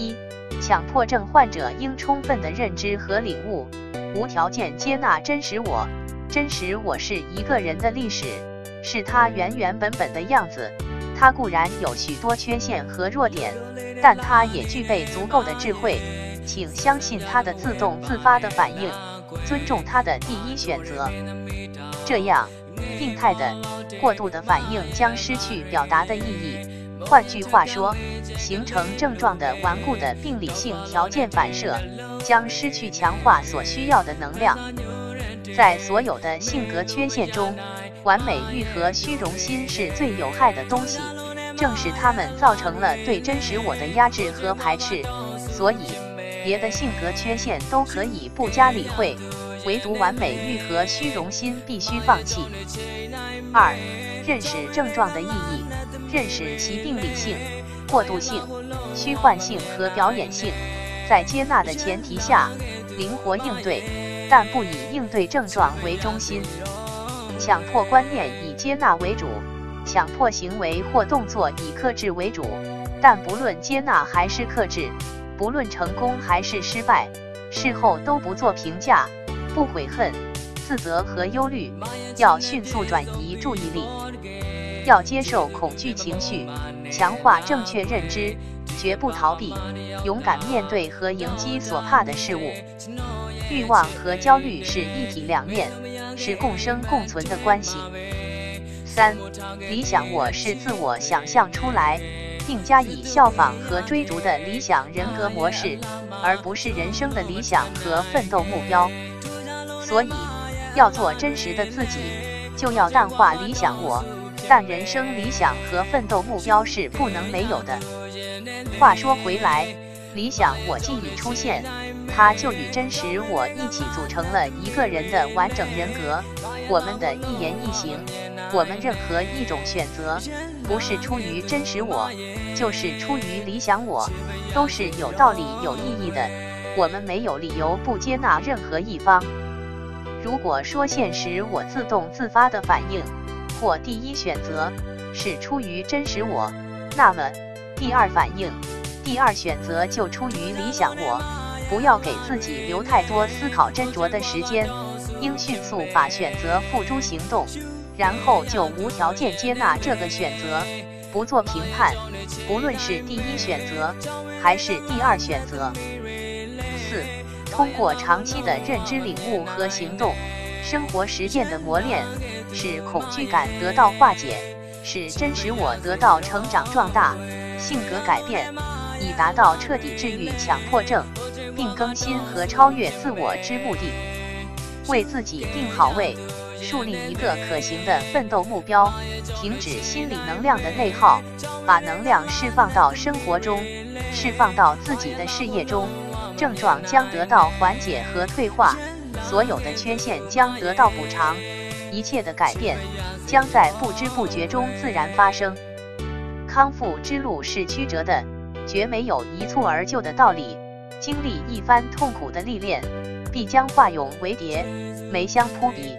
一、强迫症患者应充分的认知和领悟，无条件接纳真实我。真实我是一个人的历史，是他原原本本的样子。他固然有许多缺陷和弱点，但他也具备足够的智慧。请相信他的自动自发的反应，尊重他的第一选择。这样，病态的、过度的反应将失去表达的意义。换句话说，形成症状的顽固的病理性条件反射将失去强化所需要的能量。在所有的性格缺陷中，完美欲和虚荣心是最有害的东西，正是它们造成了对真实我的压制和排斥。所以，别的性格缺陷都可以不加理会，唯独完美欲和虚荣心必须放弃。二、认识症状的意义，认识其病理性、过渡性、虚幻性和表演性，在接纳的前提下，灵活应对，但不以应对症状为中心。强迫观念以接纳为主，强迫行为或动作以克制为主。但不论接纳还是克制，不论成功还是失败，事后都不做评价，不悔恨、自责和忧虑，要迅速转移注意力，要接受恐惧情绪，强化正确认知，绝不逃避，勇敢面对和迎击所怕的事物。欲望和焦虑是一体两面。是共生共存的关系。三，理想我是自我想象出来并加以效仿和追逐的理想人格模式，而不是人生的理想和奋斗目标。所以，要做真实的自己，就要淡化理想我。但人生理想和奋斗目标是不能没有的。话说回来，理想我既已出现。它就与真实我一起组成了一个人的完整人格。我们的一言一行，我们任何一种选择，不是出于真实我，就是出于理想我，都是有道理、有意义的。我们没有理由不接纳任何一方。如果说现实我自动自发的反应或第一选择是出于真实我，那么第二反应、第二选择就出于理想我。不要给自己留太多思考斟酌的时间，应迅速把选择付诸行动，然后就无条件接纳这个选择，不做评判，不论是第一选择还是第二选择。四，通过长期的认知领悟和行动，生活实践的磨练，使恐惧感得到化解，使真实我得到成长壮大，性格改变，以达到彻底治愈强迫症。并更新和超越自我之目的，为自己定好位，树立一个可行的奋斗目标，停止心理能量的内耗，把能量释放到生活中，释放到自己的事业中，症状将得到缓解和退化，所有的缺陷将得到补偿，一切的改变将在不知不觉中自然发生。康复之路是曲折的，绝没有一蹴而就的道理。经历一番痛苦的历练，必将化蛹为蝶，梅香扑鼻。